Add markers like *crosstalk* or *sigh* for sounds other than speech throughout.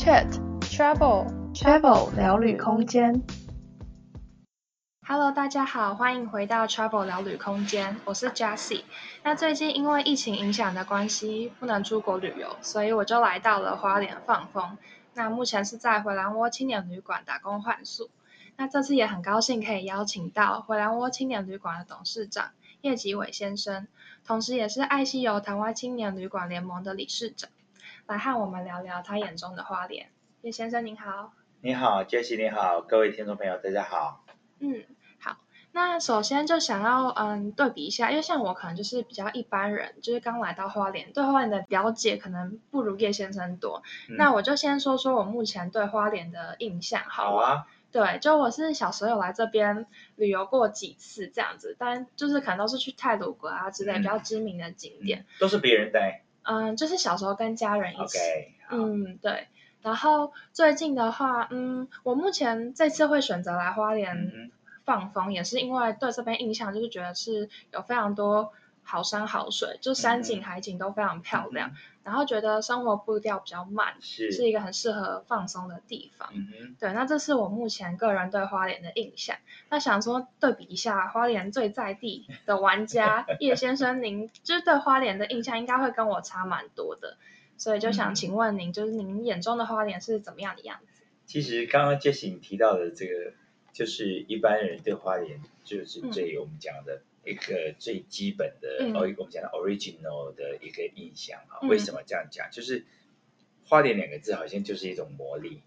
Chat Travel Travel 聊旅空间。Hello，大家好，欢迎回到 Travel 聊旅空间，我是 Jessie。那最近因为疫情影响的关系，不能出国旅游，所以我就来到了花莲放风。那目前是在回蓝窝青年旅馆打工换宿。那这次也很高兴可以邀请到回蓝窝青年旅馆的董事长叶吉伟先生，同时也是爱西游台湾青年旅馆联盟的理事长，来和我们聊聊他眼中的花莲。叶先生您好。你好，Jessie 你好，各位听众朋友大家好。嗯。好那首先就想要嗯对比一下，因为像我可能就是比较一般人，就是刚来到花莲，对花莲的了解可能不如叶先生多。嗯、那我就先说说我目前对花莲的印象好，好啊。对，就我是小时候有来这边旅游过几次这样子，但就是可能都是去泰鲁阁啊之类比较知名的景点。嗯、都是别人带。嗯，就是小时候跟家人一起。Okay, 嗯，对。然后最近的话，嗯，我目前这次会选择来花莲。嗯放风也是因为对这边印象就是觉得是有非常多好山好水，就山景海景都非常漂亮，嗯、然后觉得生活步调比较慢，是是一个很适合放松的地方。嗯、对，那这是我目前个人对花莲的印象。那想说对比一下花莲最在地的玩家 *laughs* 叶先生，您就是对花莲的印象应该会跟我差蛮多的，所以就想请问您，就是您眼中的花莲是怎么样的样子？其实刚刚 Jessie 提到的这个。就是一般人对花莲就是最我们讲的一个最基本的，哦、嗯，我们讲的 original 的一个印象啊。为什么这样讲？就是花莲两个字好像就是一种魔力。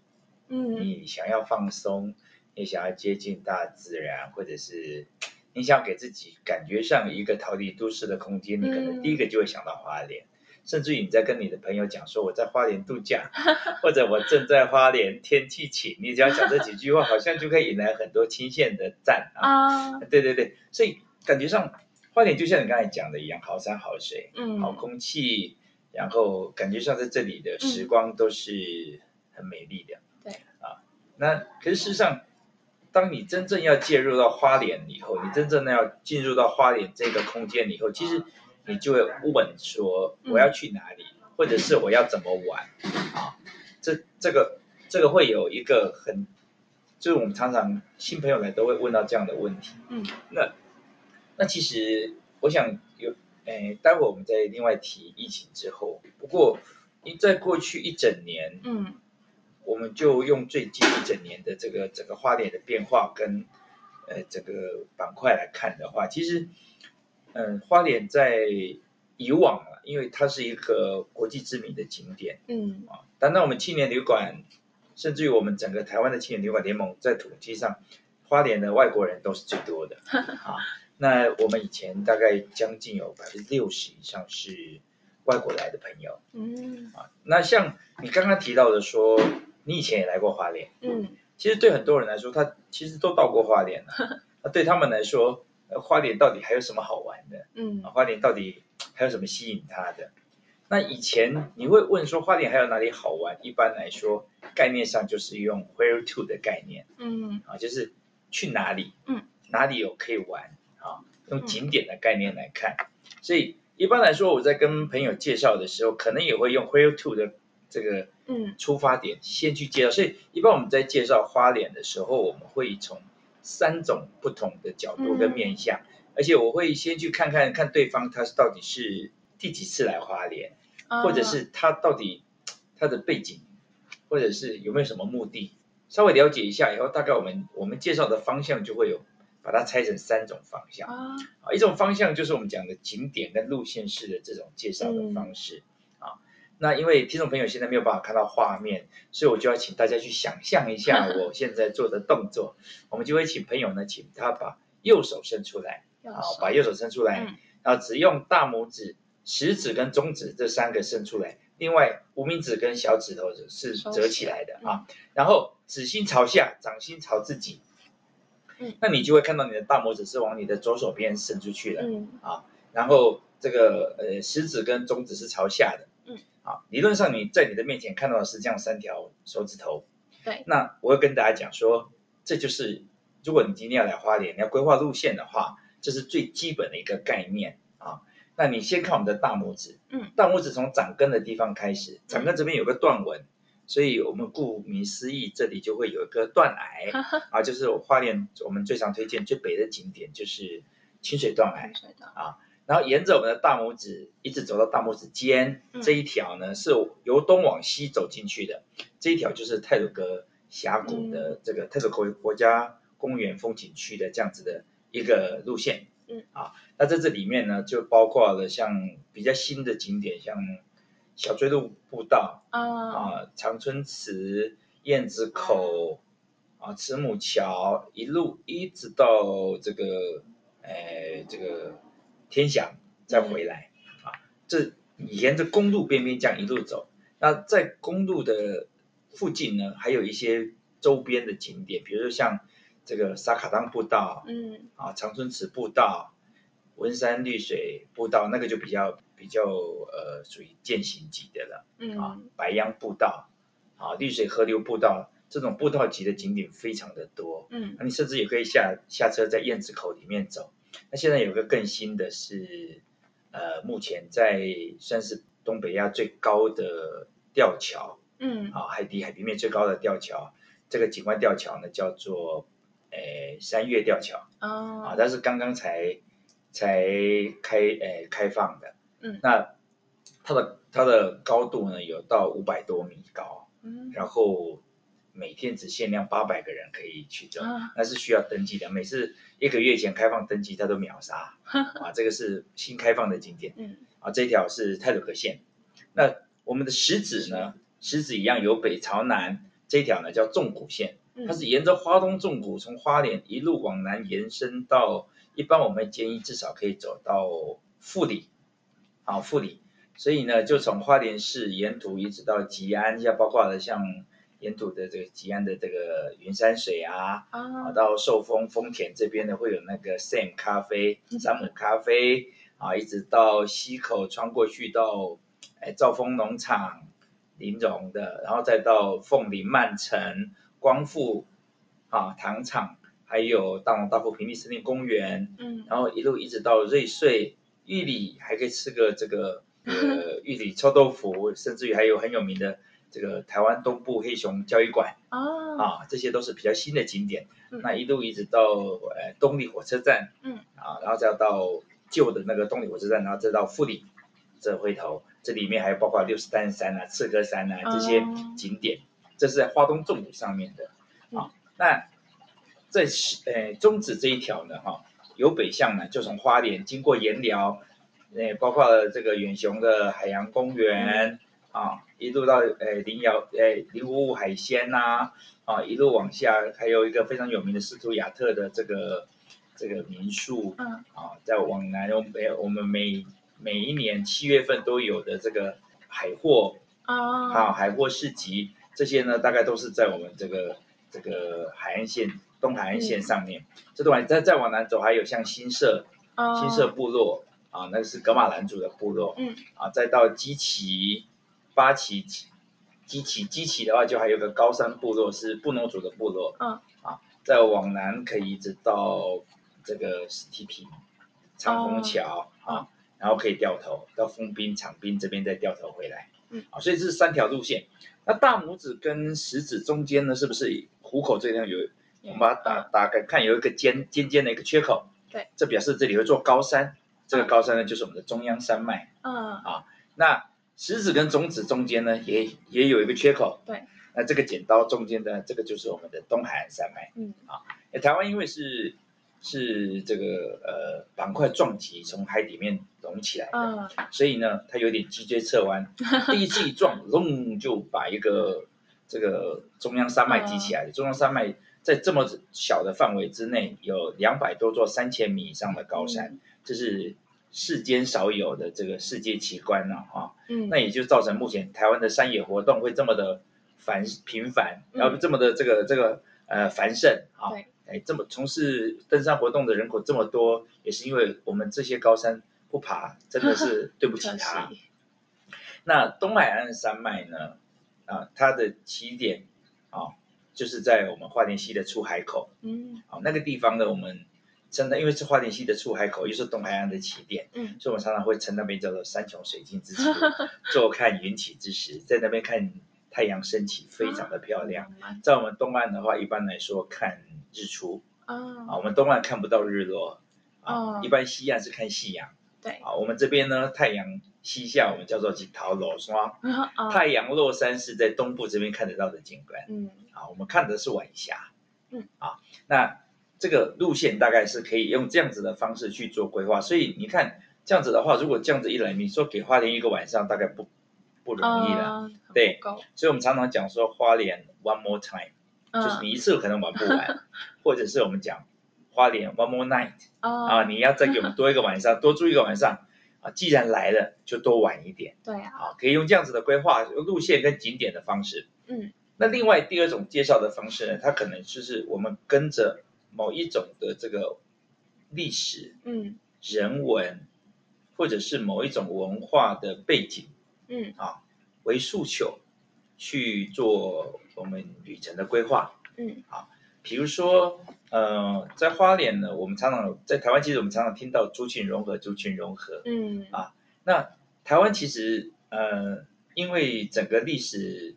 嗯，你想要放松，你想要接近大自然，或者是你想给自己感觉上一个逃离都市的空间，你可能第一个就会想到花莲。甚至于你在跟你的朋友讲说我在花莲度假，*laughs* 或者我正在花莲天气晴，你只要讲这几句话，好像就可以引来很多亲线的赞啊！对对对，所以感觉上花莲就像你刚才讲的一样，好山好水，嗯，好空气，然后感觉上在这里的时光都是很美丽的。对啊，那可是事实上，当你真正要介入到花莲以后，你真正的要进入到花莲这个空间以后，其实。你就会问说我要去哪里，嗯、或者是我要怎么玩啊？这这个这个会有一个很，就是我们常常新朋友来都会问到这样的问题。嗯，那那其实我想有，诶，待会我们再另外提疫情之后。不过，因在过去一整年，嗯，我们就用最近一整年的这个整个花莲的变化跟呃这个板块来看的话，其实。嗯，花莲在以往啊，因为它是一个国际知名的景点，嗯啊，单单我们青年旅馆，甚至于我们整个台湾的青年旅馆联盟，在统计上，花莲的外国人都是最多的 *laughs* 啊。那我们以前大概将近有百分之六十以上是外国来的朋友，嗯啊。那像你刚刚提到的说，你以前也来过花莲，嗯，其实对很多人来说，他其实都到过花莲了，*laughs* 那对他们来说。花莲到底还有什么好玩的？嗯，花莲到底还有什么吸引他的？那以前你会问说花莲还有哪里好玩？一般来说，概念上就是用 where to 的概念，嗯，啊，就是去哪里，嗯，哪里有可以玩，啊，用景点的概念来看。所以一般来说，我在跟朋友介绍的时候，可能也会用 where to 的这个嗯。出发点先去介绍。所以一般我们在介绍花莲的时候，我们会从三种不同的角度跟面向，嗯、而且我会先去看看看对方他是到底是第几次来花莲，嗯、或者是他到底他的背景，或者是有没有什么目的，稍微了解一下以后，大概我们我们介绍的方向就会有把它拆成三种方向啊，嗯、一种方向就是我们讲的景点跟路线式的这种介绍的方式。嗯那因为听众朋友现在没有办法看到画面，所以我就要请大家去想象一下 *laughs* 我现在做的动作。我们就会请朋友呢，请他把右手伸出来，好，把右手伸出来，然后只用大拇指、食指跟中指这三个伸出来，另外无名指跟小指头是折起来的啊。然后指心朝下，掌心朝自己。那你就会看到你的大拇指是往你的左手边伸出去的，嗯啊，然后这个呃食指跟中指是朝下的。嗯啊，理论上你在你的面前看到的是这样三条手指头，对。那我会跟大家讲说，这就是如果你今天要来花莲，你要规划路线的话，这是最基本的一个概念啊。那你先看我们的大拇指，嗯，大拇指从掌根的地方开始，掌根这边有个断纹，所以我们顾名思义，这里就会有一个断崖啊，就是花莲我们最常推荐最北的景点就是清水断崖啊。然后沿着我们的大拇指一直走到大拇指尖、嗯、这一条呢，是由东往西走进去的。这一条就是太鲁阁峡谷的这个太鲁阁国家公园风景区的这样子的一个路线。嗯啊，那在这里面呢，就包括了像比较新的景点，像小锥路步道啊、啊长春池、燕子口啊、慈母桥，一路一直到这个哎这个。天祥再回来、嗯、啊，这沿着公路边边这样一路走，那在公路的附近呢，还有一些周边的景点，比如说像这个沙卡当步道，嗯，啊长春池步道、文山绿水步道，那个就比较比较呃属于践行级的了，嗯啊白杨步道，啊绿水河流步道，这种步道级的景点非常的多，嗯，那你甚至也可以下下车在燕子口里面走。那现在有个更新的是，呃，目前在算是东北亚最高的吊桥，嗯，啊，海底海平面最高的吊桥，这个景观吊桥呢叫做，诶，三月吊桥，哦，啊，它是刚刚才才开，诶，开放的，嗯，那它的它的高度呢有到五百多米高，嗯，然后。每天只限量八百个人可以去走，那是需要登记的。每次一个月前开放登记，它都秒杀。啊，这个是新开放的景点。嗯，啊，这条是泰鲁阁线。那我们的石子呢？石子一样由北朝南，这条呢叫纵谷线，它是沿着花东纵谷从花莲一路往南延伸到，一般我们建议至少可以走到富里，啊，富里。所以呢，就从花莲市沿途一直到吉安，像包括了像。沿途的这个吉安的这个云山水啊，啊，到寿丰丰田这边呢，会有那个 Sam 咖啡、山姆咖啡啊，一直到溪口穿过去到哎兆丰农场、林荣的，然后再到凤林曼城、光复啊糖厂，还有大龙大富平地森林公园，嗯，然后一路一直到瑞穗、玉里，还可以吃个这个呃 *laughs* 玉里臭豆腐，甚至于还有很有名的。这个台湾东部黑熊教育馆。哦，啊，这些都是比较新的景点。嗯、那一路一直到呃东里火车站，嗯，啊，然后再到旧的那个东里火车站，然后再到富里，这回头。这里面还有包括六十担山啊、赤科山啊这些景点，哦、这是在花东纵谷上面的。啊，嗯、那在呃中指这一条呢，哈、啊，由北向南就从花莲经过盐寮，呃，包括了这个远雄的海洋公园。嗯啊，一路到呃林瑶呃林五五海鲜呐，啊，啊，一路往下还有一个非常有名的斯图亚特的这个这个民宿，嗯，啊，再往南我们我们每每一年七月份都有的这个海货，啊，啊海货市集，这些呢大概都是在我们这个这个海岸线东海岸线上面，嗯、这段再再往南走还有像新社，啊，新社部落，啊，那个是格玛兰族的部落，嗯，啊，再到基奇。八旗基奇基奇的话，就还有个高山部落是布农族的部落。嗯。啊，再往南可以一直到这个史提平长虹桥、哦、啊，然后可以掉头到丰滨长滨这边再掉头回来。嗯。啊，所以这是三条路线。那大拇指跟食指中间呢，是不是虎口这边有？我们把它打打开看，有一个尖尖尖的一个缺口。对。这表示这里会做高山。这个高山呢，就是我们的中央山脉。嗯。啊，那。食指跟中指中间呢，也也有一个缺口。对，那这个剪刀中间的这个就是我们的东海岸山脉。嗯，啊，台湾因为是是这个呃板块撞击从海里面隆起来的，嗯、所以呢，它有点脊椎侧弯。*laughs* 第一次一撞，隆就把一个这个中央山脉挤起来。嗯、中央山脉在这么小的范围之内，有两百多座三千米以上的高山，这、嗯、是。世间少有的这个世界奇观了，啊，嗯，那也就造成目前台湾的山野活动会这么的繁频繁，然后这么的这个这个呃繁盛啊，对，哎，这么从事登山活动的人口这么多，也是因为我们这些高山不爬，真的是 *laughs* 对不起它。那东海岸山脉呢，啊，它的起点啊，就是在我们花莲溪的出海口，嗯，好，那个地方呢，我们。真的，因为是花莲溪的出海口，又是东海岸的起点，嗯，所以我们常常会称那边叫做山穷水尽之 *laughs* 处，坐看云起之时，在那边看太阳升起，非常的漂亮。在我们东岸的话，一般来说看日出。啊，我们东岸看不到日落。啊，一般西岸是看夕阳。对。啊，我们这边呢，太阳西下，我们叫做锦桃楼霜。太阳落山是在东部这边看得到的景观。嗯。啊，我们看的是晚霞。嗯。啊，那这个路线大概是可以用这样子的方式去做规划，所以你看这样子的话，如果这样子一来，你说给花莲一个晚上，大概不不容易了。对。所以我们常常讲说花莲 one more time，就是你一次可能玩不完，*laughs* 或者是我们讲。花莲 One More Night，啊，你要再给我们多一个晚上，*laughs* 多住一个晚上，啊，既然来了，就多玩一点。对啊，啊，可以用这样子的规划路线跟景点的方式。嗯，那另外第二种介绍的方式呢，它可能就是我们跟着某一种的这个历史，嗯，人文，或者是某一种文化的背景，嗯，啊，为诉求去做我们旅程的规划。嗯，啊。比如说，呃，在花莲呢，我们常常在台湾，其实我们常常听到族群融合，族群融合，嗯，啊，那台湾其实，呃，因为整个历史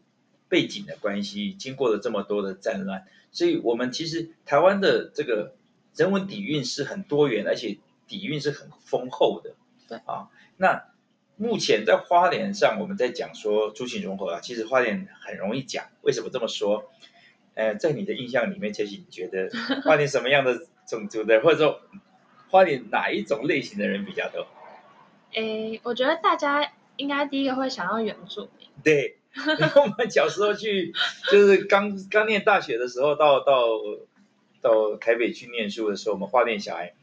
背景的关系，经过了这么多的战乱，所以我们其实台湾的这个人文底蕴是很多元，而且底蕴是很丰厚的，对，啊，那目前在花莲上，我们在讲说族群融合啊，其实花莲很容易讲，为什么这么说？呃，在你的印象里面，其实你觉得花莲什么样的种族的，或者说花莲哪一种类型的人比较多？诶，我觉得大家应该第一个会想到原住民。对，*laughs* 我们小时候去，就是刚刚念大学的时候，到到到台北去念书的时候，我们花莲小孩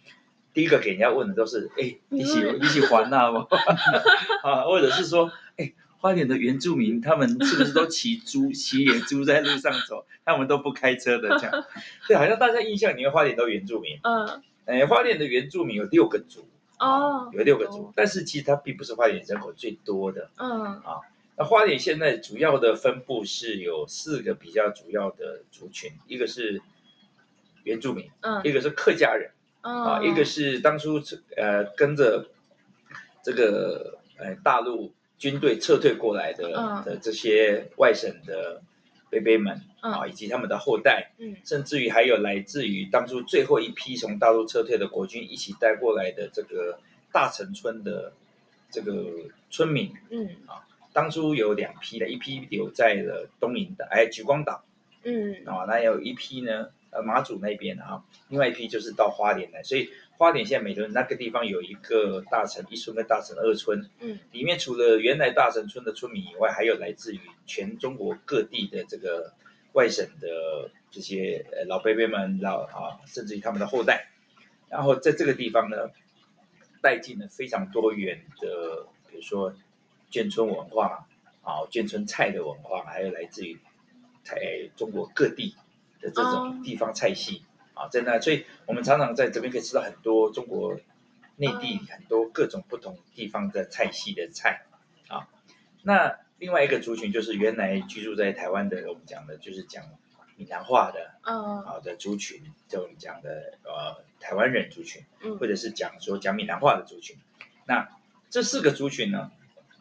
第一个给人家问的都是：哎，你喜你喜欢那吗？*laughs* *laughs* 啊，或者是说，哎。花莲的原住民，他们是不是都骑猪、*laughs* 骑野猪在路上走？他们都不开车的，这样。*laughs* 对，好像大家印象里面花莲都原住民。嗯。哎，花莲的原住民有六个族。哦。有六个族，但是其实它并不是花莲人口最多的。嗯。啊，那花莲现在主要的分布是有四个比较主要的族群，一个是原住民，嗯，一个是客家人，啊，一个是当初呃跟着这个呃大陆。军队撤退过来的的这些外省的贝贝们啊，以及他们的后代，甚至于还有来自于当初最后一批从大陆撤退的国军一起带过来的这个大城村的这个村民，嗯。啊，当初有两批的，一批留在了东引的哎莒光岛，嗯。啊，那有一批呢，呃马祖那边啊，另外一批就是到花莲来，所以。花莲现在美仑那个地方有一个大城一村跟大城二村，嗯，里面除了原来大城村的村民以外，还有来自于全中国各地的这个外省的这些呃老伯伯们老啊，甚至于他们的后代，然后在这个地方呢，带进了非常多元的，比如说眷村文化啊，眷村菜的文化，还有来自于台中国各地的这种地方菜系。哦啊，在那，所以我们常常在这边可以吃到很多中国内地很多各种不同地方的菜系的菜啊。那另外一个族群就是原来居住在台湾的，我们讲的就是讲闽南话的，嗯，好的族群，就我们讲的呃台湾人族群，或者是讲说讲闽南话的族群。那这四个族群呢，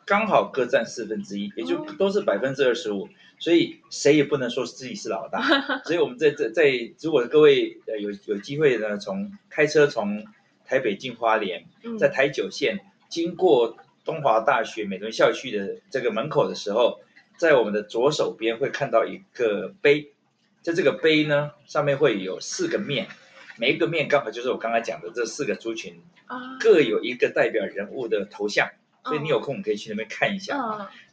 刚好各占四分之一，也就都是百分之二十五。所以谁也不能说自己是老大，*laughs* 所以我们在在在，如果各位呃有有机会呢，从开车从台北进花莲，在台九线经过东华大学美仑校区的这个门口的时候，在我们的左手边会看到一个碑，在这个碑呢上面会有四个面，每一个面刚好就是我刚才讲的这四个族群，各有一个代表人物的头像，所以你有空可以去那边看一下，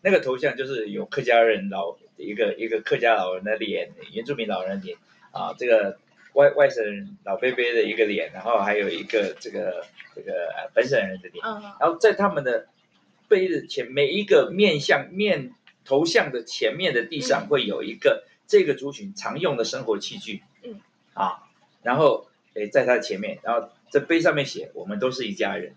那个头像就是有客家人老。一个一个客家老人的脸，原住民老人的脸啊，这个外外省老伯伯的一个脸，然后还有一个这个这个本省人的脸，然后在他们的杯子前每一个面向面头像的前面的地上会有一个这个族群常用的生活器具，嗯。啊，然后诶在他的前面，然后这碑上面写我们都是一家人，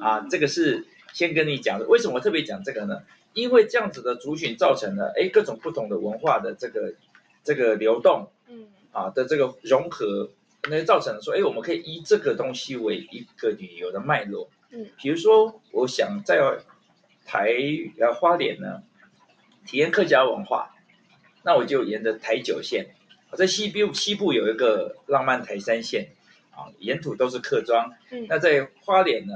啊，这个是先跟你讲的，为什么我特别讲这个呢？因为这样子的族群造成了，哎，各种不同的文化的这个这个流动，嗯，啊的这个融合，那造成了说，哎，我们可以以这个东西为一个旅游的脉络，嗯，比如说，我想在台呃花莲呢，体验客家文化，那我就沿着台九线，在西部西部有一个浪漫台三线，啊，沿途都是客庄。嗯，那在花莲呢，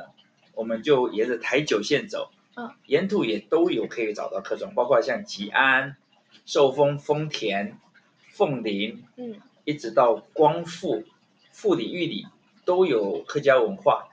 我们就沿着台九线走，嗯，沿途也都有可以找到客庄，包括像吉安、寿丰、丰田、凤林，嗯，一直到光复、富里、玉里都有客家文化，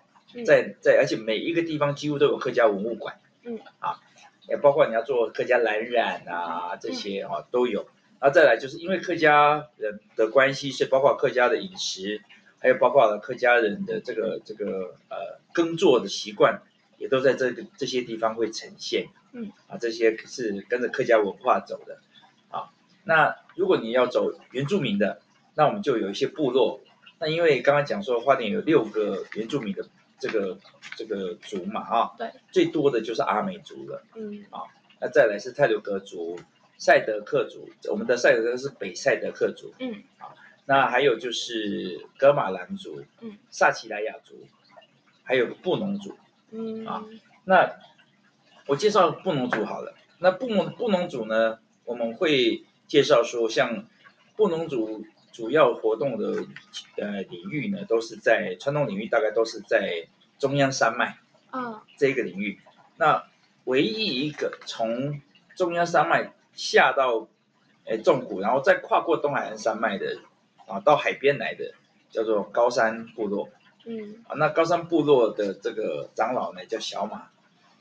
在在，而且每一个地方几乎都有客家文物馆，嗯，啊。也包括你要做客家蓝染啊，这些啊都有。然后再来就是因为客家人的关系，是包括客家的饮食，还有包括了客家人的这个这个呃耕作的习惯，也都在这个这些地方会呈现。嗯，啊，这些是跟着客家文化走的。啊，那如果你要走原住民的，那我们就有一些部落。那因为刚刚讲说花莲有六个原住民的。这个这个族嘛啊，对，最多的就是阿美族了，嗯啊，那再来是泰鲁阁族、赛德克族，我们的赛德克是北赛德克族，嗯，啊，那还有就是噶玛兰族，嗯，萨奇莱雅族，还有布农族，嗯啊，那我介绍布农族好了，那布农布农族呢，我们会介绍说像布农族。主要活动的呃领域呢，都是在传统领域，大概都是在中央山脉啊这个领域。那唯一一个从中央山脉下到呃纵谷，然后再跨过东海岸山脉的啊，到海边来的，叫做高山部落。嗯啊，那高山部落的这个长老呢叫小马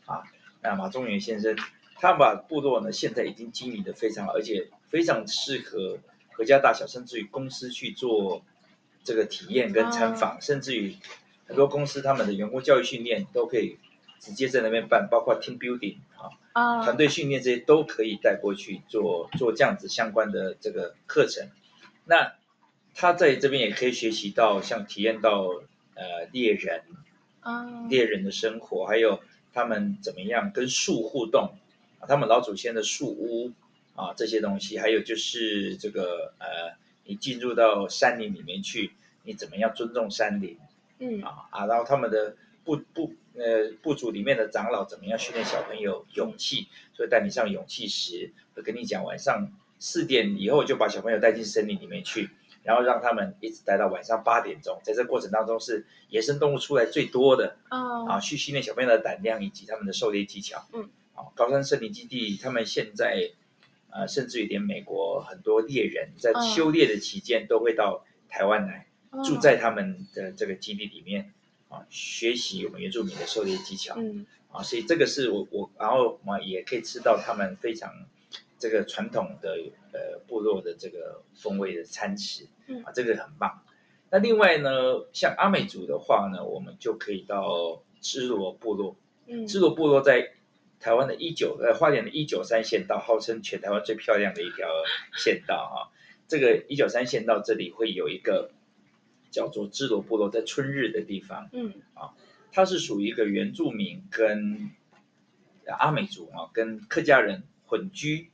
啊，那马中原先生，他把部落呢现在已经经营的非常好，而且非常适合。合家大小，甚至于公司去做这个体验跟参访，甚至于很多公司他们的员工教育训练都可以直接在那边办，包括 team building 啊，团队训练这些都可以带过去做做这样子相关的这个课程。那他在这边也可以学习到，像体验到呃猎人啊，猎人的生活，还有他们怎么样跟树互动啊，他们老祖先的树屋。啊，这些东西，还有就是这个呃，你进入到山林里面去，你怎么样尊重山林？嗯啊啊，然后他们的部部呃部族里面的长老怎么样训练小朋友勇气？所以带你上勇气石，会跟你讲晚上四点以后就把小朋友带进森林里面去，然后让他们一直待到晚上八点钟，在这过程当中是野生动物出来最多的哦啊，去训练小朋友的胆量以及他们的狩猎技巧。嗯，啊，高山森林基地他们现在。呃，甚至于连美国很多猎人在修猎的期间都会到台湾来，住在他们的这个基地里面啊，学习我们原住民的狩猎技巧。嗯，啊，所以这个是我我，然后我们也可以吃到他们非常这个传统的呃部落的这个风味的餐食。嗯，啊，这个很棒。那另外呢，像阿美族的话呢，我们就可以到支罗部落。嗯，支罗部落在。台湾的一九呃花莲的一九三县道，号称全台湾最漂亮的一条县道啊。这个一九三县道这里会有一个叫做支罗部落，在春日的地方，嗯啊，它是属于一个原住民跟阿美族啊，跟客家人混居啊，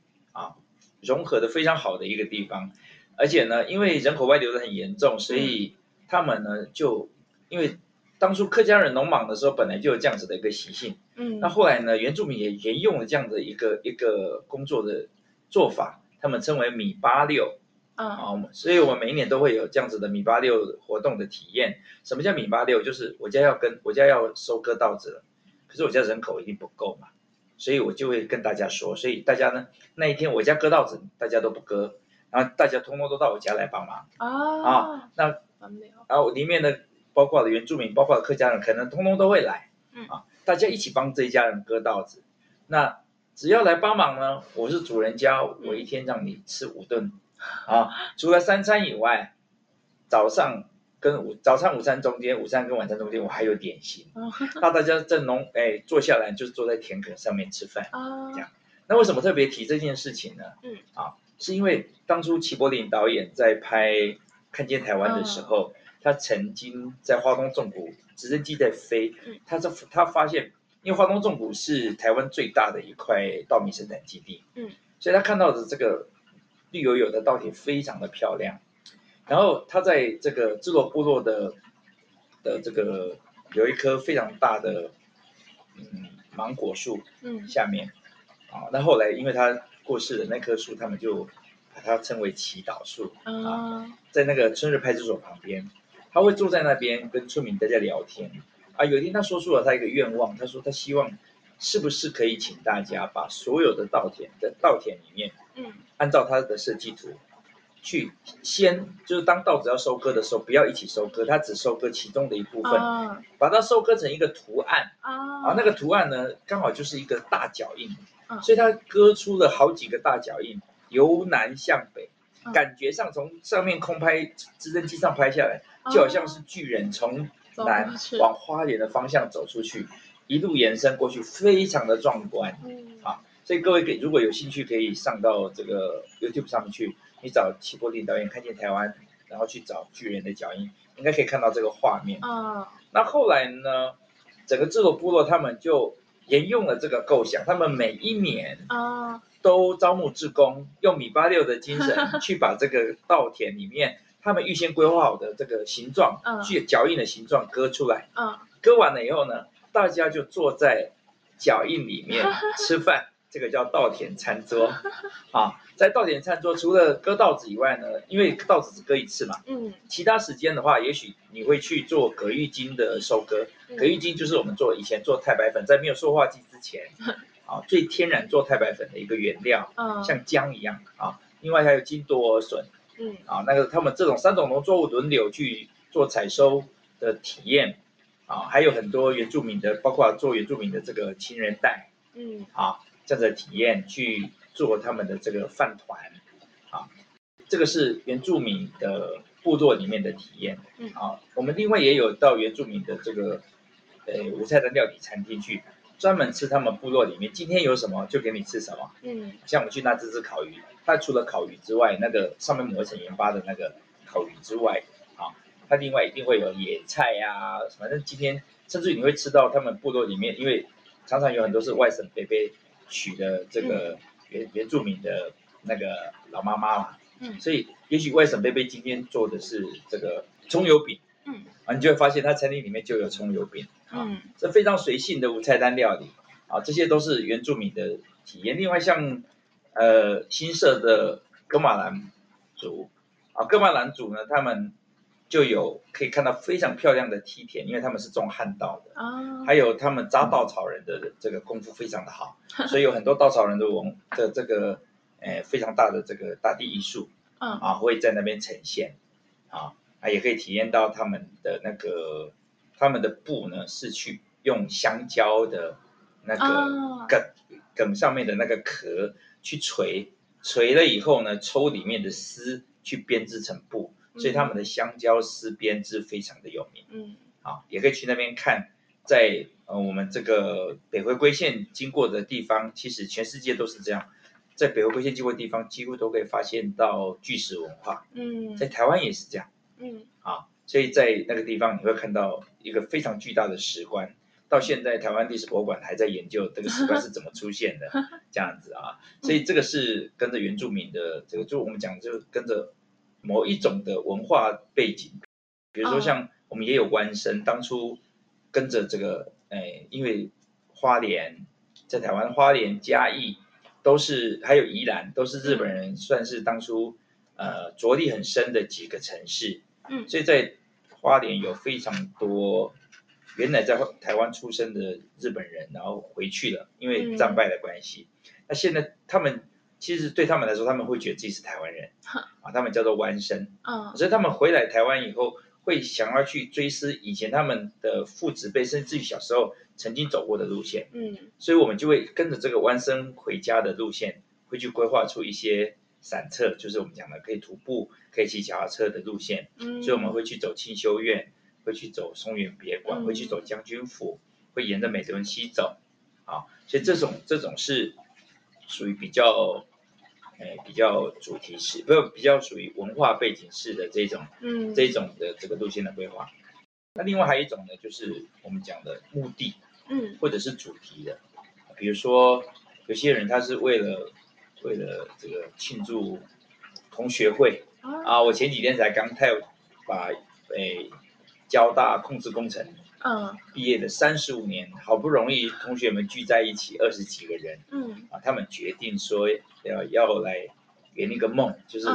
融合的非常好的一个地方。而且呢，因为人口外流的很严重，所以他们呢就因为。当初客家人农忙的时候，本来就有这样子的一个习性。嗯，那后来呢，原住民也沿用了这样的一个一个工作的做法，他们称为米八六。嗯、啊，所以我们每一年都会有这样子的米八六活动的体验。什么叫米八六？就是我家要跟我家要收割稻子了，可是我家人口一定不够嘛，所以我就会跟大家说，所以大家呢那一天我家割稻子，大家都不割，然后大家通通都到我家来帮忙。啊、啊，那然后里面的。包括的原住民，包括客家人，可能通通都会来，嗯啊，大家一起帮这一家人割稻子。那只要来帮忙呢，我是主人家，我一天让你吃五顿，啊，除了三餐以外，早上跟午早餐、午餐中间，午餐跟晚餐中间，我还有点心。那大家在农哎坐下来，就是坐在田埂上面吃饭，这样。那为什么特别提这件事情呢？嗯，啊，是因为当初齐柏林导演在拍《看见台湾》的时候。他曾经在花东纵谷，直升机在飞，他在他发现，因为花东纵谷是台湾最大的一块稻米生产基地，嗯，所以他看到的这个绿油油的稻田非常的漂亮，然后他在这个支罗部落的的这个有一棵非常大的嗯芒果树，嗯，下面，啊，那后来因为他过世的那棵树，他们就把它称为祈祷树嗯、啊，在那个春日派出所旁边，他会坐在那边跟村民大家聊天啊。有一天他说出了他一个愿望，他说他希望是不是可以请大家把所有的稻田的稻田里面，嗯，按照他的设计图。去先就是当稻子要收割的时候，不要一起收割，它只收割其中的一部分，啊、把它收割成一个图案。啊，啊，那个图案呢刚好就是一个大脚印，啊、所以它割出了好几个大脚印，由南向北，啊、感觉上从上面空拍直升机上拍下来，就好像是巨人从南往花莲的方向走出去，一路延伸过去，非常的壮观，嗯、啊，所以各位给如果有兴趣，可以上到这个 YouTube 上面去。你找齐柏林导演看见台湾，然后去找巨人的脚印，应该可以看到这个画面。啊，那后来呢，整个制作部落他们就沿用了这个构想，他们每一年啊都招募志工，用米八六的精神 *laughs* 去把这个稻田里面他们预先规划好的这个形状，去脚印的形状割出来。嗯，割完了以后呢，大家就坐在脚印里面 *laughs* 吃饭。这个叫稻田餐桌，啊，在稻田餐桌除了割稻子以外呢，因为稻子只割一次嘛，嗯，其他时间的话，也许你会去做葛玉金的收割，葛玉金就是我们做以前做太白粉，在没有塑化剂之前，*laughs* 啊，最天然做太白粉的一个原料，嗯，像姜一样啊，另外还有金多尔笋，嗯，啊，那个他们这种三种农作物轮流去做采收的体验，啊，还有很多原住民的，包括做原住民的这个情人带，嗯，啊。这样的体验去做他们的这个饭团，啊，这个是原住民的部落里面的体验，嗯，啊，我们另外也有到原住民的这个，呃，无菜单料理餐厅去，专门吃他们部落里面今天有什么就给你吃什么，嗯，像我们去那只吃烤鱼，它除了烤鱼之外，那个上面抹一层盐巴的那个烤鱼之外，啊，它另外一定会有野菜呀，啊，反正今天甚至于你会吃到他们部落里面，因为常常有很多是外省伯伯。娶的这个原原住民的那个老妈妈嘛，嗯，所以也许外省贝贝今天做的是这个葱油饼，嗯，啊，你就会发现他餐厅里面就有葱油饼，嗯，这非常随性的无菜单料理，啊，这些都是原住民的体验。另外像呃新社的哥马兰族，啊，哥马兰族呢，他们。就有可以看到非常漂亮的梯田，因为他们是种旱稻的，oh. 还有他们扎稻草人的这个功夫非常的好，*laughs* 所以有很多稻草人的文的这个诶、呃、非常大的这个大地艺术，oh. 啊会在那边呈现，啊啊也可以体验到他们的那个他们的布呢是去用香蕉的那个梗、oh. 梗上面的那个壳去锤，锤了以后呢抽里面的丝去编织成布。所以他们的香蕉丝编织非常的有名，嗯，啊，也可以去那边看，在呃我们这个北回归线经过的地方，其实全世界都是这样，在北回归线经过的地方，几乎都可以发现到巨石文化，嗯，在台湾也是这样，嗯，啊，所以在那个地方你会看到一个非常巨大的石棺，到现在台湾历史博物馆还在研究这个石棺是怎么出现的，*laughs* 这样子啊，所以这个是跟着原住民的这个，就我们讲就跟着。某一种的文化背景，比如说像我们也有湾生，当初跟着这个，哎，因为花莲在台湾，花莲嘉义都是，还有宜兰都是日本人，算是当初呃着力很深的几个城市，嗯，所以在花莲有非常多原来在台湾出生的日本人，然后回去了，因为战败的关系，那现在他们。其实对他们来说，他们会觉得自己是台湾人，*laughs* 啊，他们叫做湾生，啊，所以他们回来台湾以后，会想要去追思以前他们的父子辈，甚至于小时候曾经走过的路线，嗯，所以我们就会跟着这个湾生回家的路线，会去规划出一些散策，就是我们讲的可以徒步、可以骑脚踏车的路线，嗯，所以我们会去走清修院，会去走松原别馆，会去走将军府，会沿着美埕溪走，啊，所以这种这种是属于比较。哎，比较主题式，不比较属于文化背景式的这种，嗯，这种的这个路线的规划。那另外还有一种呢，就是我们讲的目的，嗯，或者是主题的，比如说有些人他是为了为了这个庆祝同学会啊，啊，我前几天才刚太把哎交大控制工程。嗯，毕业的三十五年，好不容易同学们聚在一起，二十几个人，嗯，啊，他们决定说要要来圆一个梦，就是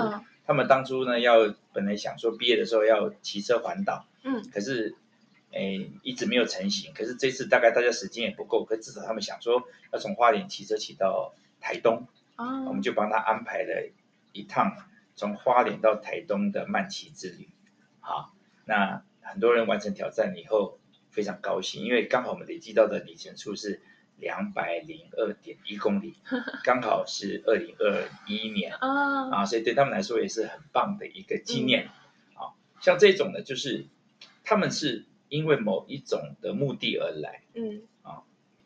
他们当初呢要本来想说毕业的时候要骑车环岛，嗯，可是哎一直没有成型。可是这次大概大家时间也不够，可至少他们想说要从花莲骑车骑到台东，哦，我们就帮他安排了一趟从花莲到台东的慢骑之旅。好，那很多人完成挑战以后非常高兴，因为刚好我们累计到的里程数是。两百零二点一公里，*laughs* 刚好是二零二一年啊，啊，所以对他们来说也是很棒的一个纪念。嗯、啊，像这种呢，就是他们是因为某一种的目的而来，嗯，啊，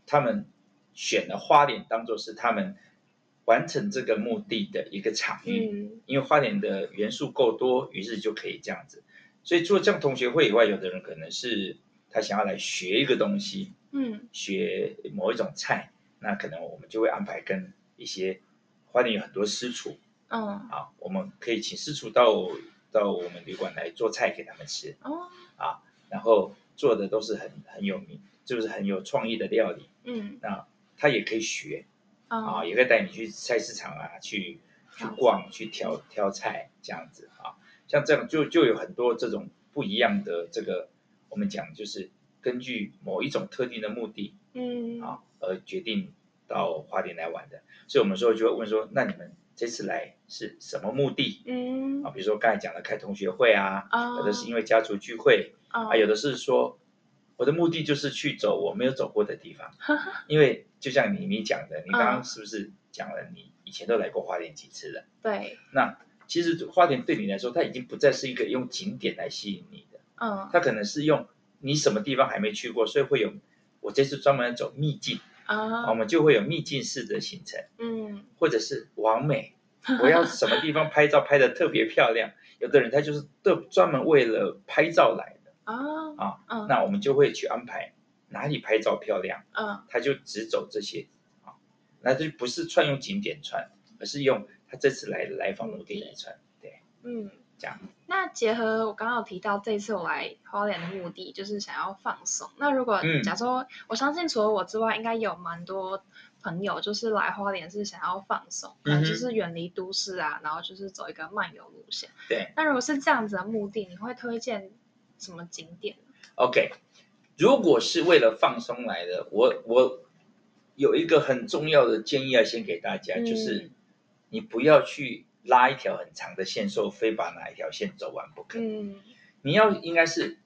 他们选了花莲当做是他们完成这个目的的一个场域，嗯，因为花莲的元素够多，于是就可以这样子。所以除了这样同学会以外，有的人可能是他想要来学一个东西。嗯，学某一种菜，那可能我们就会安排跟一些花莲有很多师厨，嗯，啊，我们可以请师厨到到我们旅馆来做菜给他们吃，哦，啊，然后做的都是很很有名，就是很有创意的料理，嗯，那他也可以学，嗯、啊，也可以带你去菜市场啊，去去逛，去挑挑菜这样子啊，像这样就就有很多这种不一样的这个，我们讲就是。根据某一种特定的目的，嗯，啊，而决定到花莲来玩的，所以我们说就会问说，那你们这次来是什么目的？嗯，啊，比如说刚才讲的开同学会啊，啊，有的是因为家族聚会，啊，有的是说我的目的就是去走我没有走过的地方，*laughs* 因为就像你你讲的，你刚刚是不是讲了你以前都来过花莲几次了？对，那其实花莲对你来说，它已经不再是一个用景点来吸引你的，嗯，它可能是用。你什么地方还没去过，所以会有我这次专门走秘境啊，我们就会有秘境式的行程，嗯，*laughs* 或者是完美，我要什么地方拍照拍的特别漂亮，有的人他就是特专门为了拍照来的啊啊，嗯，那我们就会去安排哪里拍照漂亮，嗯，他就只走这些啊，那就不是串用景点串，而是用他这次来来访目的来串，对，嗯。讲，那结合我刚刚有提到，这次我来花莲的目的就是想要放松。那如果假如说，我相信除了我之外，应该有蛮多朋友就是来花莲是想要放松，可能就是远离都市啊，然后就是走一个漫游路线。对。那如果是这样子的目的，你会推荐什么景点？OK，如果是为了放松来的，我我有一个很重要的建议要先给大家，嗯、就是你不要去。拉一条很长的线，说非把哪一条线走完不可。嗯，你要应该是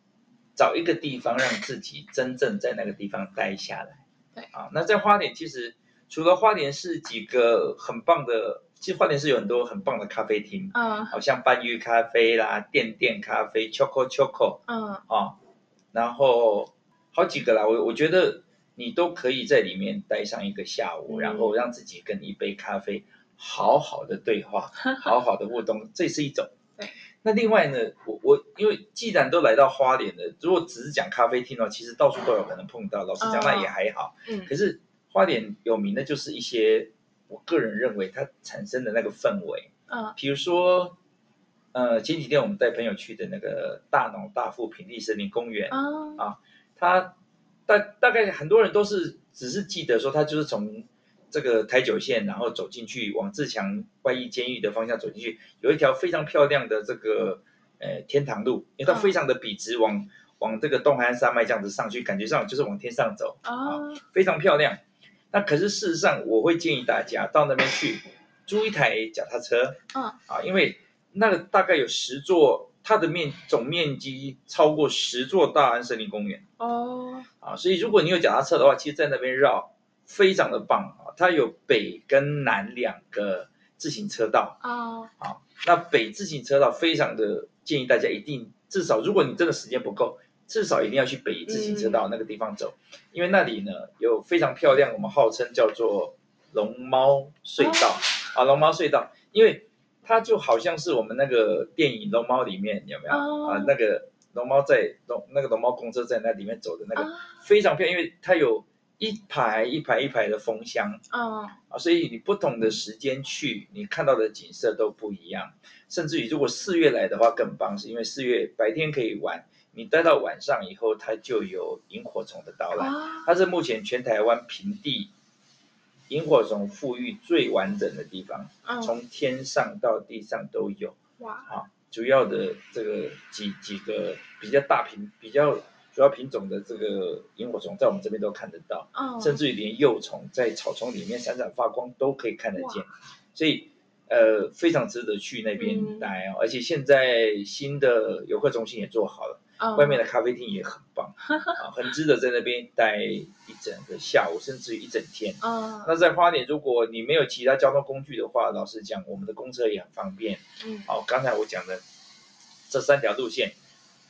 找一个地方，让自己真正在那个地方待下来。对啊，那在花莲其实除了花莲是几个很棒的，其实花莲是有很多很棒的咖啡厅。嗯，好像半玉咖啡啦、店店咖啡、Choco Choco。嗯，啊，然后好几个啦，我我觉得你都可以在里面待上一个下午，嗯，然后让自己跟一杯咖啡。好好的对话，*laughs* 好好的互动，这是一种。那另外呢，我我因为既然都来到花莲了，如果只是讲咖啡厅哦，其实到处都有可能碰到。老实讲，那也还好。嗯。可是花莲有名的就是一些，我个人认为它产生的那个氛围。嗯。比如说，呃，前几天我们带朋友去的那个大农大富平地森林公园。嗯。啊，它大大概很多人都是只是记得说，它就是从。这个台九线，然后走进去，往自强外役监狱的方向走进去，有一条非常漂亮的这个呃天堂路，因为它非常的笔直，往往这个东海岸山脉这样子上去，感觉上就是往天上走啊、哦，非常漂亮。那可是事实上，我会建议大家到那边去租一台脚踏车，嗯啊，因为那个大概有十座，它的面总面积超过十座大安森林公园哦，啊，所以如果你有脚踏车的话，其实在那边绕。非常的棒啊！它有北跟南两个自行车道哦。好，那北自行车道非常的建议大家一定至少，如果你真的时间不够，至少一定要去北自行车道那个地方走，嗯、因为那里呢有非常漂亮，我们号称叫做龙猫隧道啊，啊，龙猫隧道，因为它就好像是我们那个电影《龙猫》里面有没有啊，啊？那个龙猫在龙那个龙猫公车在那里面走的那个非常漂亮，因为它有。一排一排一排的蜂箱，嗯啊，所以你不同的时间去，你看到的景色都不一样。甚至于如果四月来的话更棒，是因为四月白天可以玩，你待到晚上以后，它就有萤火虫的到来。它是目前全台湾平地萤火虫富裕最完整的地方，嗯、从天上到地上都有。哇！啊，主要的这个几几个比较大平、比较主要品种的这个萤火虫，在我们这边都看得到。嗯、甚至于连幼虫在草丛里面闪闪发光都可以看得见，所以呃非常值得去那边待哦。嗯、而且现在新的游客中心也做好了。外面的咖啡厅也很棒，*laughs* 啊，很值得在那边待一整个下午，甚至于一整天。啊，那在花莲，如果你没有其他交通工具的话，老实讲，我们的公车也很方便。嗯，好，刚才我讲的这三条路线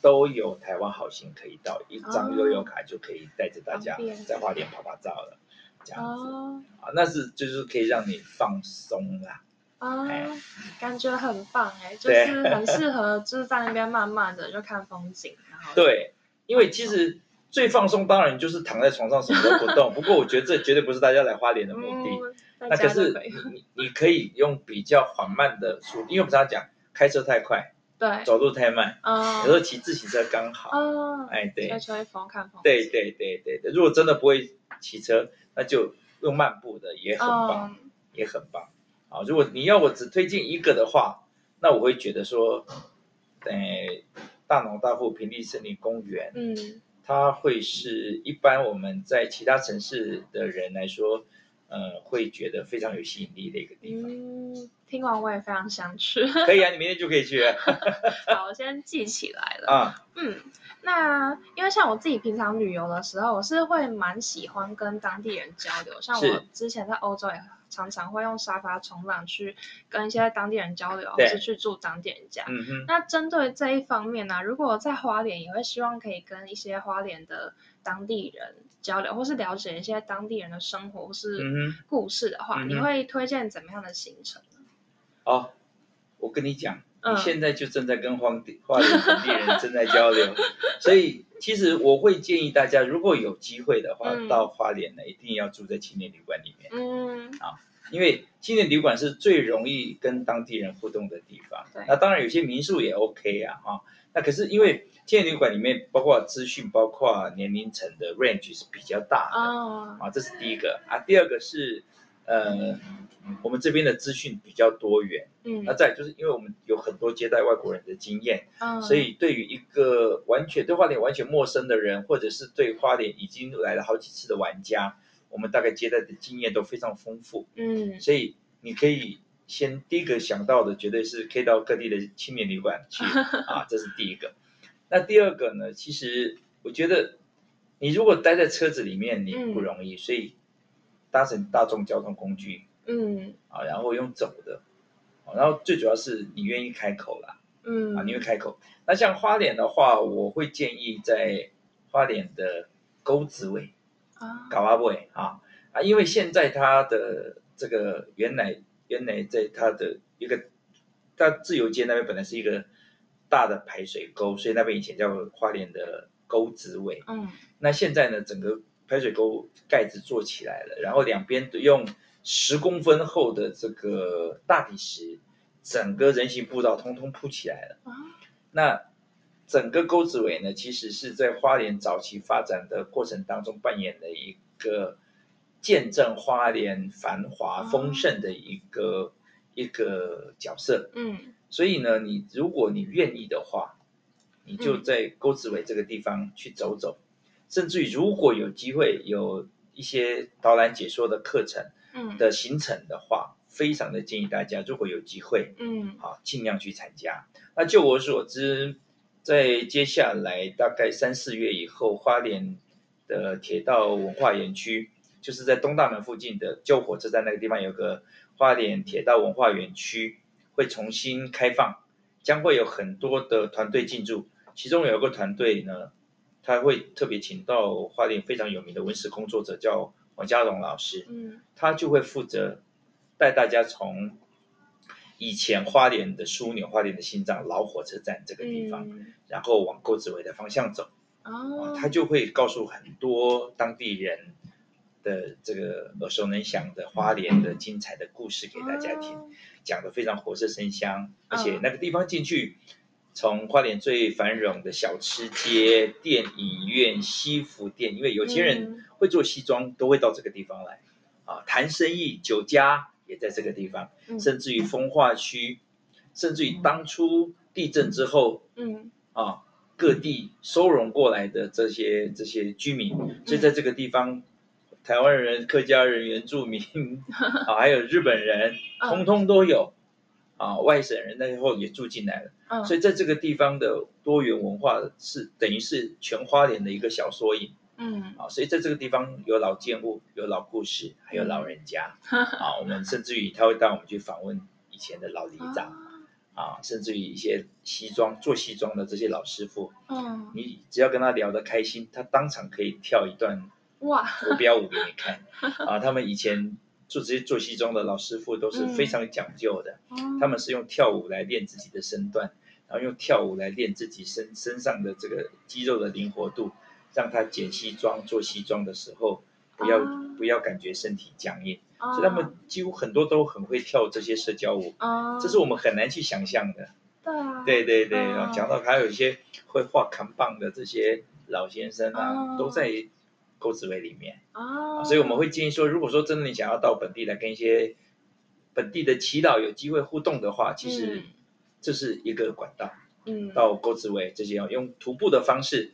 都有台湾好行可以到，一张悠游卡就可以带着大家在花莲拍拍照了，这样子。啊，那是就是可以让你放松啦。啊，感觉很棒哎，就是很适合，就是在那边慢慢的就看风景，然后 *laughs* 对，因为其实最放松当然就是躺在床上什么都不动，*laughs* 不过我觉得这绝对不是大家来花莲的目的。那可是你你可以用比较缓慢的速度，因为我们常常讲开车太快，对，走路太慢，啊，有时候骑自行车刚好，啊，哎对，吹吹风看风，对对对对对，如果真的不会骑车，那就用漫步的也很棒，也很棒。啊，如果你要我只推荐一个的话，那我会觉得说，呃，大农大富平地森林公园，嗯，它会是一般我们在其他城市的人来说，呃，会觉得非常有吸引力的一个地方。嗯，听完我也非常想去。*laughs* 可以啊，你明天就可以去。*laughs* 好，我先记起来了。啊，嗯，那因为像我自己平常旅游的时候，我是会蛮喜欢跟当地人交流，像我之前在欧洲也。常常会用沙发冲浪去跟一些当地人交流，或是去住当地人家。嗯哼。那针对这一方面呢、啊，如果在花莲，也会希望可以跟一些花莲的当地人交流，或是了解一些当地人的生活或是故事的话，嗯、你会推荐怎么样的行程呢？哦，我跟你讲，你现在就正在跟花 *laughs* 花莲当地人正在交流，所以其实我会建议大家，如果有机会的话，嗯、到花莲呢，一定要住在青年旅馆里面。嗯。啊。因为青年旅馆是最容易跟当地人互动的地方。对。那当然有些民宿也 OK 啊，哈。那可是因为青年旅馆里面包括资讯，包括年龄层的 range 是比较大的。哦。啊，这是第一个啊。第二个是，呃，我们这边的资讯比较多元。嗯。那再就是因为我们有很多接待外国人的经验。嗯。所以对于一个完全对花莲完全陌生的人，或者是对花莲已经来了好几次的玩家。我们大概接待的经验都非常丰富，嗯，所以你可以先第一个想到的绝对是可以到各地的青年旅馆去 *laughs* 啊，这是第一个。那第二个呢？其实我觉得你如果待在车子里面，你不容易，嗯、所以搭乘大众交通工具，嗯，啊，然后用走的，然后最主要是你愿意开口啦，嗯，啊，你会开口。那像花莲的话，我会建议在花莲的沟子尾。搞阿不啊啊！因为现在它的这个原来原来在它的一个，它自由街那边本来是一个大的排水沟，所以那边以前叫花莲的沟子尾。嗯，那现在呢，整个排水沟盖子做起来了，然后两边都用十公分厚的这个大理石，整个人行步道通通铺起来了。啊，那。整个沟子尾呢，其实是在花莲早期发展的过程当中扮演的一个见证花莲繁华丰盛的一个、哦、一个角色。嗯，所以呢，你如果你愿意的话，你就在沟子尾这个地方去走走，嗯、甚至于如果有机会有一些导览解说的课程，嗯的行程的话，嗯、非常的建议大家，如果有机会，嗯，好，尽量去参加。那就我所知。在接下来大概三四月以后，花莲的铁道文化园区，就是在东大门附近的旧火车站那个地方，有个花莲铁道文化园区会重新开放，将会有很多的团队进驻。其中有一个团队呢，他会特别请到花莲非常有名的文史工作者，叫王家荣老师，嗯，他就会负责带大家从。以前花莲的枢纽，花莲的心脏老火车站这个地方，嗯、然后往沟子尾的方向走，哦，他就会告诉很多当地人的这个耳熟能详的花莲的精彩的故事给大家听，哦、讲的非常活色生香，而且哦、那个地方进去，从花莲最繁荣的小吃街、电影院、西服店，因为有钱人会做西装，嗯、都会到这个地方来。啊，谈生意酒家也在这个地方，嗯、甚至于风化区，甚至于当初地震之后，嗯。啊，各地收容过来的这些这些居民，所以在这个地方，台湾人、客家人、原住民 *laughs* 啊，还有日本人，通通都有。啊，外省人那时候也住进来了，嗯，所以在这个地方的多元文化是等于是全花莲的一个小缩影，嗯，啊，所以在这个地方有老建物，有老故事，还有老人家，嗯、啊，我们甚至于他会带我们去访问以前的老里长，啊，啊，甚至于一些西装做西装的这些老师傅，嗯，你只要跟他聊得开心，他当场可以跳一段哇。国标舞给你看，啊，他们以前。做这些做西装的老师傅都是非常讲究的，嗯、他们是用跳舞来练自己的身段，然后用跳舞来练自己身身上的这个肌肉的灵活度，让他剪西装做西装的时候不要、啊、不要感觉身体僵硬，啊、所以他们几乎很多都很会跳这些社交舞，啊、这是我们很难去想象的。对啊，对对对，啊、然后讲到还有一些会画扛棒的这些老先生啊，啊。都在。沟子尾里面。啊，所以我们会建议说，如果说真的你想要到本地来跟一些本地的耆老有机会互动的话，其实这是一个管道。嗯，到沟子尾这些要用徒步的方式。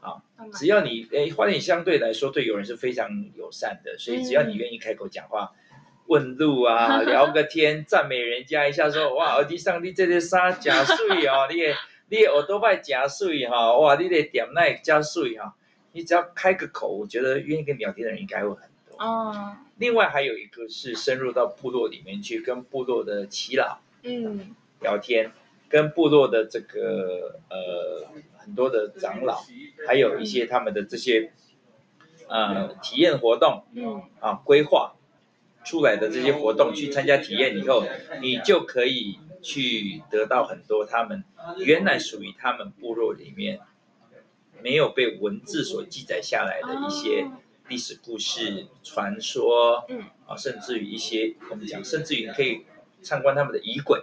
啊，只要你哎，花莲相对来说对友人是非常友善的，所以只要你愿意开口讲话、问路啊、*laughs* 聊个天、赞美人家一下，说哇，儿子上帝这些沙假水哦，你也你也耳朵拜加水哈，哇，你的点那加水哈。你只要开个口，我觉得愿意跟你聊天的人应该会很多。哦。另外还有一个是深入到部落里面去，跟部落的耆老嗯聊天，嗯、跟部落的这个呃很多的长老，还有一些他们的这些呃体验活动嗯啊规划出来的这些活动去参加体验以后，你就可以去得到很多他们原来属于他们部落里面。没有被文字所记载下来的一些历史故事、传说，嗯，啊，甚至于一些我们讲，甚至于可以参观他们的仪轨，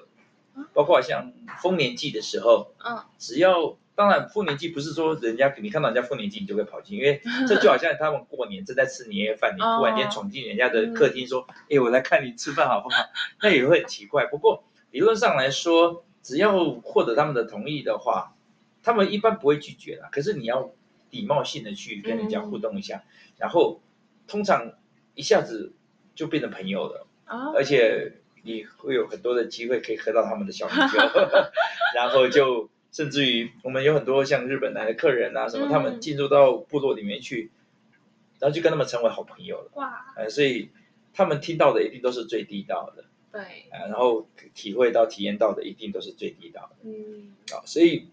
包括像丰年祭的时候，嗯，只要当然丰年祭不是说人家你看到人家丰年祭你就会跑进，因为 *laughs* 这就好像他们过年正在吃年夜饭，你突然间闯进人家的客厅说，哎，我来看你吃饭好不好？*laughs* 那也会很奇怪。不过理论上来说，只要获得他们的同意的话。他们一般不会拒绝啦，可是你要礼貌性的去跟人家互动一下，嗯、然后通常一下子就变成朋友了，哦、而且你会有很多的机会可以喝到他们的小米酒，*laughs* 然后就甚至于我们有很多像日本来的客人啊什么，嗯、他们进入到部落里面去，然后就跟他们成为好朋友了，哇，呃，所以他们听到的一定都是最地道的，对，然后体会到体验到的一定都是最地道的，嗯，啊，所以。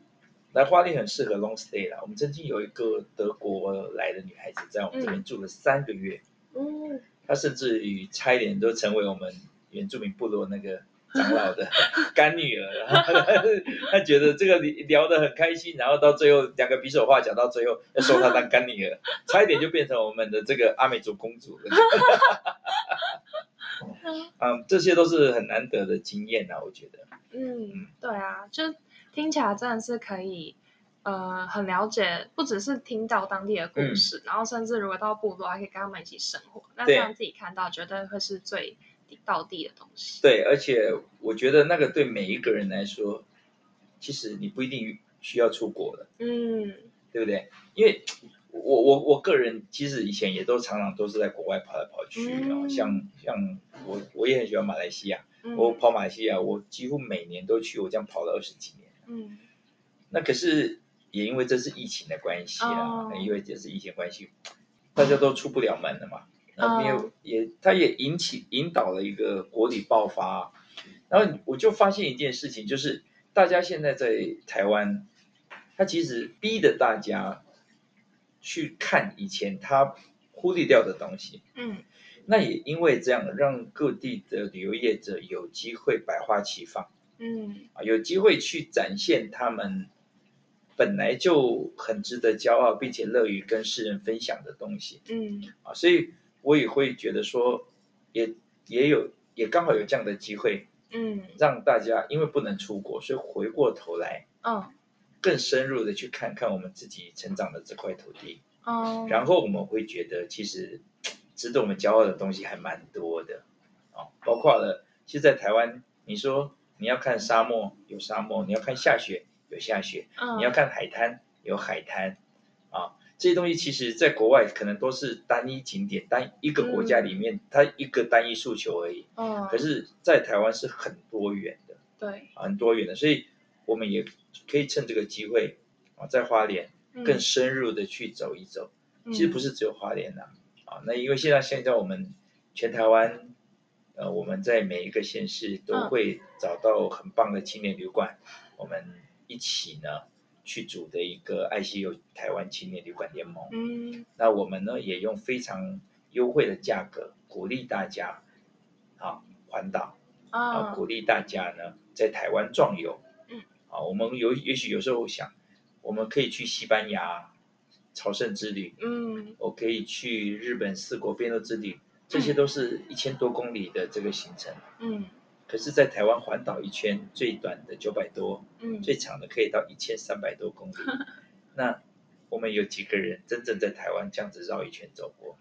来花莲很适合 long stay 啦。我们曾经有一个德国来的女孩子在我们这边住了三个月，嗯，她甚至于差一点都成为我们原住民部落那个长老的 *laughs* 干女儿。然后她觉得这个聊得很开心，然后到最后两个比手画脚，到最后要收她当干女儿，*laughs* 差一点就变成我们的这个阿美族公主了。*laughs* 嗯，这些都是很难得的经验啊，我觉得。嗯，对啊，就。听起来真的是可以，呃，很了解，不只是听到当地的故事，嗯、然后甚至如果到部落，还可以跟他们一起生活，那这样自己看到，绝对会是最到地的东西。对，而且我觉得那个对每一个人来说，其实你不一定需要出国了，嗯，对不对？因为我我我个人其实以前也都常常都是在国外跑来跑去，然后、嗯、像像我我也很喜欢马来西亚，嗯、我跑马来西亚，我几乎每年都去，我这样跑了二十几年。嗯，那可是也因为这是疫情的关系啊，oh. 因为这是疫情关系，大家都出不了门了嘛。然后没有也，它也引起引导了一个国旅爆发。然后我就发现一件事情，就是大家现在在台湾，他其实逼着大家去看以前他忽略掉的东西。嗯，那也因为这样，让各地的旅游业者有机会百花齐放。嗯啊，有机会去展现他们本来就很值得骄傲，并且乐于跟世人分享的东西。嗯啊，所以我也会觉得说，也也有也刚好有这样的机会，嗯，让大家因为不能出国，所以回过头来，嗯，更深入的去看看我们自己成长的这块土地。哦，然后我们会觉得，其实值得我们骄傲的东西还蛮多的啊，包括了，其实在台湾，你说你要看沙漠有沙漠，你要看下雪有下雪，嗯、你要看海滩有海滩，啊，这些东西其实在国外可能都是单一景点，单一个国家里面、嗯、它一个单一诉求而已，嗯、可是，在台湾是很多元的，对，很多元的，所以我们也可以趁这个机会啊，在花莲更深入的去走一走。嗯、其实不是只有花莲呐、啊。啊，那因为现在现在我们全台湾，呃，我们在每一个县市都会找到很棒的青年旅馆，嗯、我们一起呢去组的一个爱西游台湾青年旅馆联盟。嗯，那我们呢也用非常优惠的价格鼓励大家啊环岛啊，鼓励大家呢在台湾壮游。嗯，啊，我们有也许有时候想，我们可以去西班牙。朝圣之旅，嗯，我可以去日本四国遍路之旅，这些都是一千多公里的这个行程，嗯，可是，在台湾环岛一圈，最短的九百多，嗯，最长的可以到一千三百多公里，*laughs* 那我们有几个人真正在台湾这样子绕一圈走过，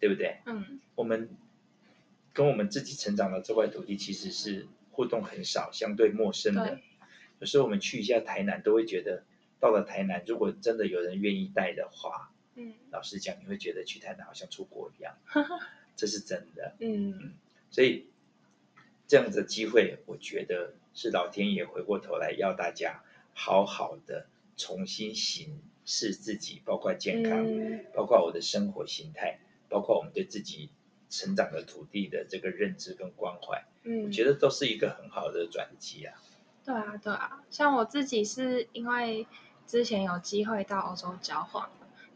对不对？嗯，我们跟我们自己成长的这块土地其实是互动很少，相对陌生的，有时候我们去一下台南，都会觉得。到了台南，如果真的有人愿意带的话，嗯，老实讲，你会觉得去台南好像出国一样，*laughs* 这是真的，嗯，嗯，所以这样的机会，我觉得是老天爷回过头来要大家好好的重新审视自己，包括健康，嗯，包括我的生活形态，包括我们对自己成长的土地的这个认知跟关怀，嗯，我觉得都是一个很好的转机啊。对啊，对啊，像我自己是因为。之前有机会到欧洲交换，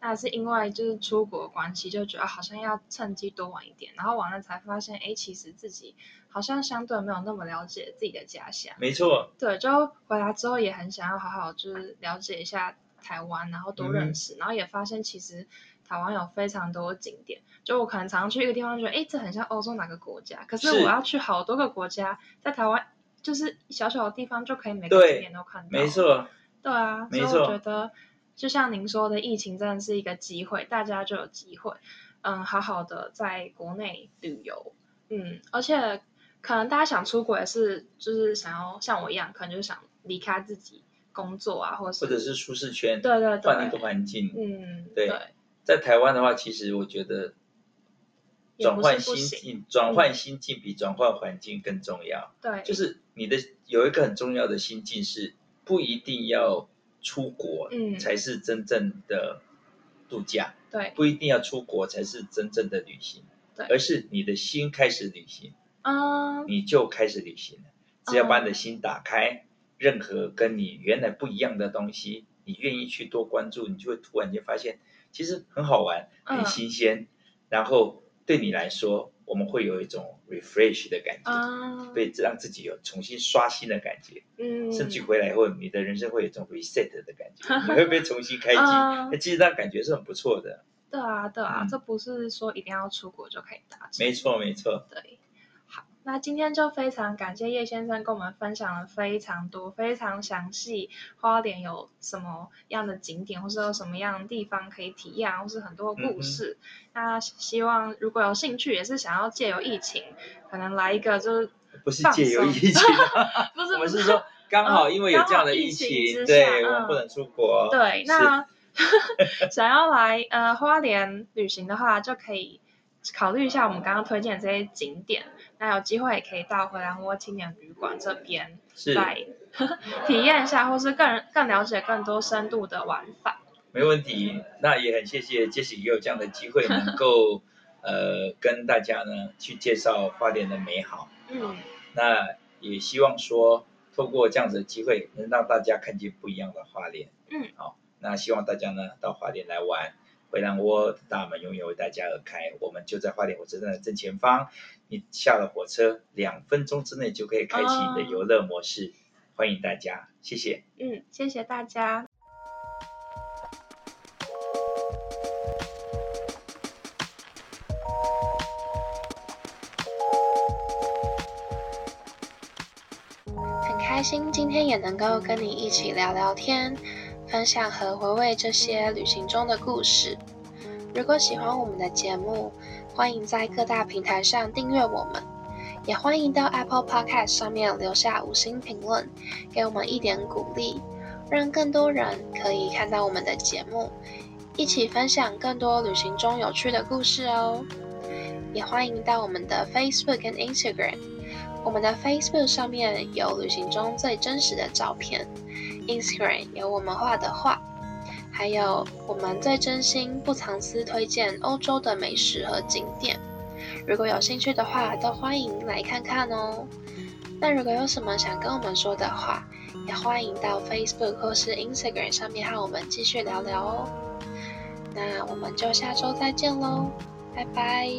那是因为就是出国关系，就觉得好像要趁机多玩一点，然后完了才发现，哎，其实自己好像相对没有那么了解自己的家乡。没错。对，就回来之后也很想要好好就是了解一下台湾，然后多认识，嗯、然后也发现其实台湾有非常多景点，就我可能常常去一个地方，觉得哎，这很像欧洲哪个国家，可是我要去好多个国家，在台湾就是小小的地方就可以每个景点都看到。没错。对啊，没错。所以我觉得，就像您说的，疫情真的是一个机会，大家就有机会，嗯，好好的在国内旅游，嗯，而且可能大家想出国也是，就是想要像我一样，可能就是想离开自己工作啊，或者是或者是舒适圈，对对对，换一个环境，嗯，对，对在台湾的话，其实我觉得转换心境，转换心境比转换环境更重要，对，就是你的有一个很重要的心境是。不一定要出国，嗯，才是真正的度假，对，不一定要出国才是真正的旅行，对，而是你的心开始旅行，嗯，你就开始旅行了。只要把你的心打开，嗯，任何跟你原来不一样的东西，你愿意去多关注，你就会突然间发现，其实很好玩，很新鲜，嗯，然后对你来说。我们会有一种 refresh 的感觉，被、uh, 让自己有重新刷新的感觉，嗯，甚至回来后，你的人生会有一种 reset 的感觉，*laughs* 你会被重新开机，那、uh, 其实那感觉是很不错的。对啊，对啊，嗯、这不是说一定要出国就可以达成。没错，没错。对。那今天就非常感谢叶先生跟我们分享了非常多、非常详细，花莲有什么样的景点，或是有什么样的地方可以体验，或是很多故事。嗯、那希望如果有兴趣，也是想要借由疫情，可能来一个就是不是借由疫情，*laughs* 不是，我们是说刚好因为有这样的疫情，嗯、疫情对、嗯、我们不能出国。对，那 *laughs* 想要来呃花莲旅行的话，就可以。考虑一下我们刚刚推荐的这些景点，那有机会也可以到回兰窝青年旅馆这边，再 *laughs* 体验一下，或是更更了解更多深度的玩法。没问题，那也很谢谢 Jessie 也有这样的机会，能够 *laughs* 呃跟大家呢去介绍花莲的美好。嗯，那也希望说透过这样子的机会，能让大家看见不一样的花莲。嗯，好，那希望大家呢到花莲来玩。回兰窝的大门永远为大家而开，我们就在花莲火车站的正前方。你下了火车，两分钟之内就可以开启你的游乐模式。Oh. 欢迎大家，谢谢。嗯，谢谢大家。很开心今天也能够跟你一起聊聊天。分享和回味这些旅行中的故事。如果喜欢我们的节目，欢迎在各大平台上订阅我们，也欢迎到 Apple Podcast 上面留下五星评论，给我们一点鼓励，让更多人可以看到我们的节目，一起分享更多旅行中有趣的故事哦。也欢迎到我们的 Facebook 跟 Instagram，我们的 Facebook 上面有旅行中最真实的照片，Instagram 有我们画的画。还有我们最真心不藏私推荐欧洲的美食和景点，如果有兴趣的话，都欢迎来看看哦。那如果有什么想跟我们说的话，也欢迎到 Facebook 或是 Instagram 上面和我们继续聊聊哦。那我们就下周再见喽，拜拜。